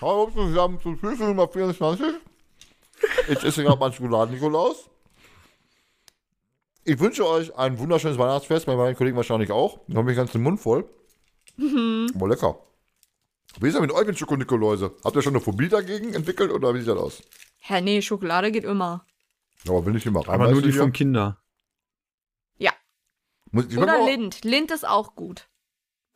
Hallo zusammen zu Schlüssel Nummer 24. Ich esse gerade meinen Schokoladen-Nikolaus. Ich wünsche euch ein wunderschönes Weihnachtsfest, bei meinen Kollegen wahrscheinlich auch. Ich habe mich ganz den Mund voll. Mhm. Aber lecker. Wie ist das mit euch mit Schokonikoläuse? Habt ihr schon eine Phobie dagegen entwickelt oder wie sieht das aus? Hä, nee, Schokolade geht immer. Aber will ich immer rein. Aber nur die von Kinder. Ja. Muss, Oder Lind. Lind ist auch gut.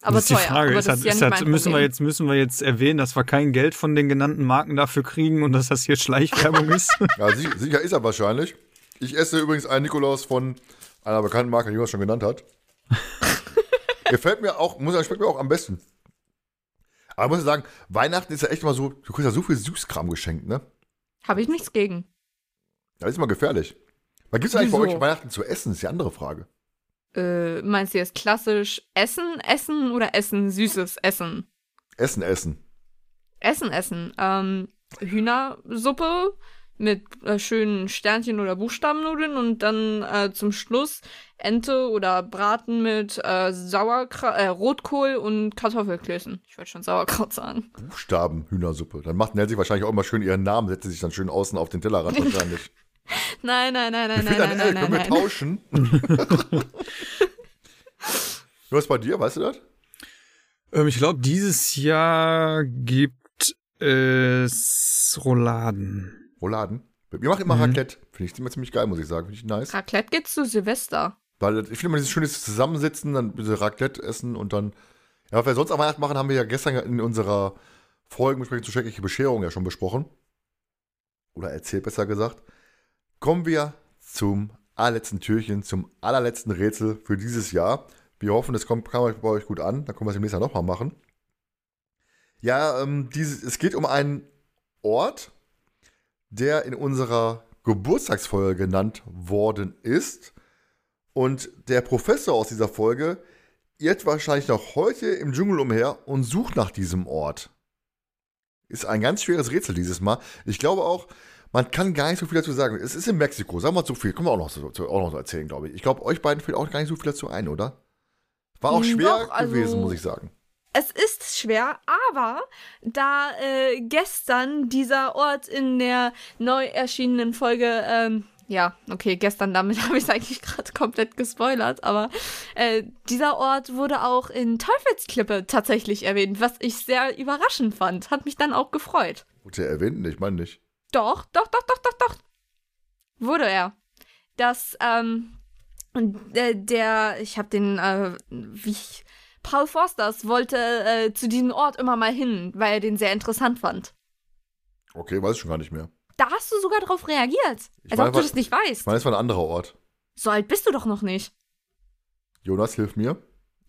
Aber das ist die teuer. Frage. aber Ist das hat, ist ja ist hat, müssen, wir jetzt, müssen wir jetzt erwähnen, dass wir kein Geld von den genannten Marken dafür kriegen und dass das hier Schleichwerbung ist? Ja, sicher ist er wahrscheinlich. Ich esse übrigens einen Nikolaus von einer bekannten Marke, die Jonas schon genannt hat. Gefällt mir auch, muss sagen, schmeckt mir auch am besten. Aber muss ich sagen, Weihnachten ist ja echt immer so, du kriegst ja so viel Süßkram geschenkt, ne? Habe ich nichts gegen. Das ist immer gefährlich. Was gibt's eigentlich bei euch Weihnachten zu essen? ist die andere Frage. Äh, meinst du jetzt klassisch Essen, Essen oder Essen, süßes Essen? Essen, essen. Essen, Essen. Ähm, Hühnersuppe mit äh, schönen Sternchen oder Buchstabennudeln und dann äh, zum Schluss Ente oder Braten mit äh, Sauerkraut, äh, Rotkohl und Kartoffelklößen. Ich wollte schon Sauerkraut sagen. Buchstaben, Hühnersuppe. Dann macht Nancy wahrscheinlich auch immer schön ihren Namen, setzt sich dann schön außen auf den Tellerrand wahrscheinlich. Nein, nein, nein, nein, nein, ein nein, L, nein, können wir nein. tauschen? Was bei dir, weißt du das? ähm, ich glaube, dieses Jahr gibt es Rouladen. Rouladen. Wir machen immer Mhm. Raclette. Finde ich immer ziemlich geil, muss ich sagen. Finde ich nice. Raclette geht zu Silvester. Weil ich finde immer dieses schöne Zusammensitzen, dann diese Raclette essen und dann. Ja, was wir sonst am Weihnachten machen, haben wir ja gestern in unserer Folgenbesprechung zu schreckliche Bescherung ja schon besprochen. Oder erzählt besser gesagt. Kommen wir zum allerletzten Türchen, zum allerletzten Rätsel für dieses Jahr. Wir hoffen, es kommt, kam bei euch gut an. Dann können wir es im nächsten Jahr nochmal machen. Ja, ähm, dieses, es geht um einen Ort, der in unserer Geburtstagsfolge genannt worden ist. Und der Professor aus dieser Folge irrt wahrscheinlich noch heute im Dschungel umher und sucht nach diesem Ort. Ist ein ganz schweres Rätsel dieses Mal. Ich glaube auch, man kann gar nicht so viel dazu sagen. Es ist in Mexiko, sagen wir mal so viel. Können wir auch noch so, auch noch so erzählen, glaube ich. Ich glaube, euch beiden fällt auch gar nicht so viel dazu ein, oder? War auch Hm, schwer doch, also- gewesen, muss ich sagen. Es ist schwer, aber da äh, gestern dieser Ort in der neu erschienenen Folge, ähm, ja, okay, gestern damit habe ich es eigentlich gerade komplett gespoilert, aber äh, dieser Ort wurde auch in Teufelsklippe tatsächlich erwähnt, was ich sehr überraschend fand. Hat mich dann auch gefreut. Wurde er erwähnt? Ich meine nicht. Doch, doch, doch, doch, doch, doch. Wurde er. Das, ähm, der, der ich habe den, äh, wie, Paul Forsters wollte äh, zu diesem Ort immer mal hin, weil er den sehr interessant fand. Okay, weiß ich schon gar nicht mehr. Da hast du sogar drauf reagiert. Ich Als meine, ob du das nicht weißt. Ich meine, es war ein anderer Ort. So alt bist du doch noch nicht. Jonas, hilf mir.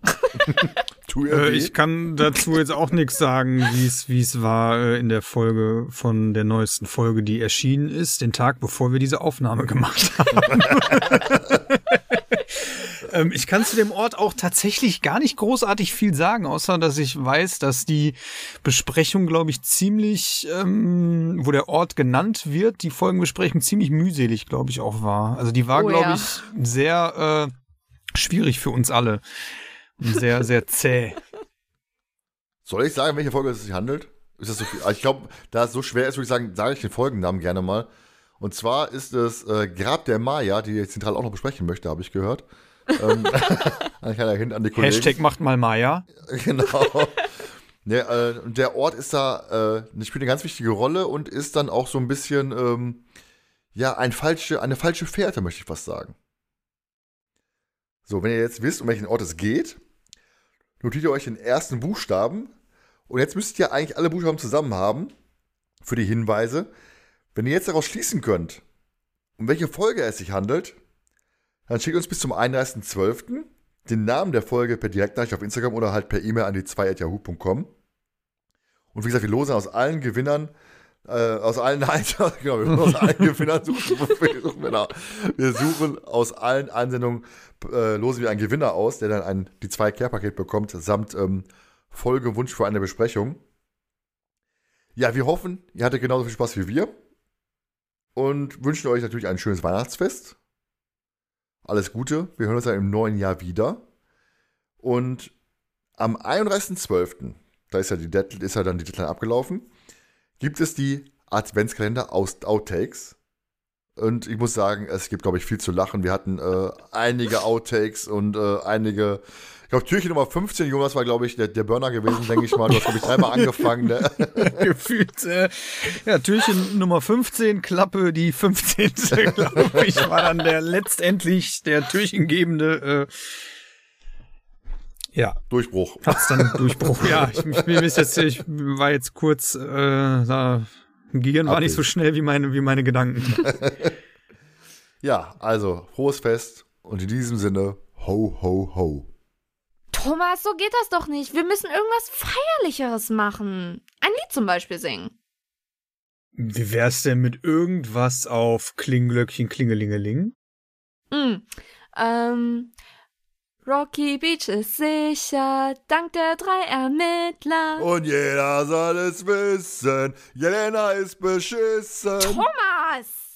tu ihr Äh, ich kann dazu jetzt auch nichts sagen, wie es wie es war äh, in der Folge von der neuesten Folge, die erschienen ist, den Tag bevor wir diese Aufnahme gemacht haben. ähm, ich kann zu dem Ort auch tatsächlich gar nicht großartig viel sagen, außer dass ich weiß, dass die Besprechung, glaube ich, ziemlich, ähm, wo der Ort genannt wird, die Folgenbesprechung ziemlich mühselig, glaube ich, auch war. Also die war, Oh glaube ja. ich, sehr äh, schwierig für uns alle. Sehr, sehr zäh. Soll ich sagen, welche Folge es sich handelt? Ist das so viel? Ich glaube, da es so schwer ist, würde ich sagen, sage ich den Folgennamen gerne mal. Und zwar ist es äh, Grab der Maya, die ich zentral auch noch besprechen möchte, habe ich gehört. ähm, ein kleiner Hint an die Kollegen. Hashtag macht mal Maya. Genau. Der, äh, der Ort ist da, äh, spielt eine ganz wichtige Rolle und ist dann auch so ein bisschen, ähm, ja, ein falsche, eine falsche Fährte, möchte ich fast sagen. So, wenn ihr jetzt wisst, um welchen Ort es geht, notiert ihr euch den ersten Buchstaben. Und jetzt müsst ihr eigentlich alle Buchstaben zusammen haben für die Hinweise. Wenn ihr jetzt daraus schließen könnt, um welche Folge es sich handelt, dann schickt uns bis zum 31.12. den Namen der Folge per Direktnachricht auf Instagram oder halt per E-Mail an die 2.yahoo.com. Und wie gesagt, wir losen aus allen Gewinnern, äh, aus allen, nein, genau, wir aus allen Gewinnern suchen, wir suchen, genau. wir suchen aus allen Einsendungen, äh, losen wir einen Gewinner aus, der dann ein, die 2 Care-Paket bekommt, samt ähm, Folgewunsch für eine Besprechung. Ja, wir hoffen, ihr hattet genauso viel Spaß wie wir und wünschen euch natürlich ein schönes Weihnachtsfest. Alles Gute, wir hören uns dann im neuen Jahr wieder. Und am 31.12., da ist ja, die Dead, ist ja dann die Deadline abgelaufen, gibt es die Adventskalender aus Outtakes. Und ich muss sagen, es gibt, glaube ich, viel zu lachen. Wir hatten äh, einige Outtakes und äh, einige. Ich glaube, Türchen Nummer 15, Jonas war, glaube ich, der, der Burner gewesen, denke ich mal. Du hast, glaube ich, dreimal angefangen. Ne? Gefühlt. Äh, ja, Türchen Nummer 15, Klappe die 15. glaube ich, war dann der letztendlich der Türchengebende. Äh, ja. Durchbruch. Hat's dann Durchbruch. ja, ich, ich, ist jetzt, ich war jetzt kurz, äh, da, Gehirn war nicht so schnell wie meine, wie meine Gedanken. ja, also, frohes Fest und in diesem Sinne, ho, ho, ho. Thomas, so geht das doch nicht. Wir müssen irgendwas Feierlicheres machen. Ein Lied zum Beispiel singen. Wie wär's denn mit irgendwas auf Klinglöckchen, Klingelingeling? Mm, ähm, Rocky Beach ist sicher, dank der drei Ermittler. Und jeder soll es wissen, Jelena ist beschissen. Thomas!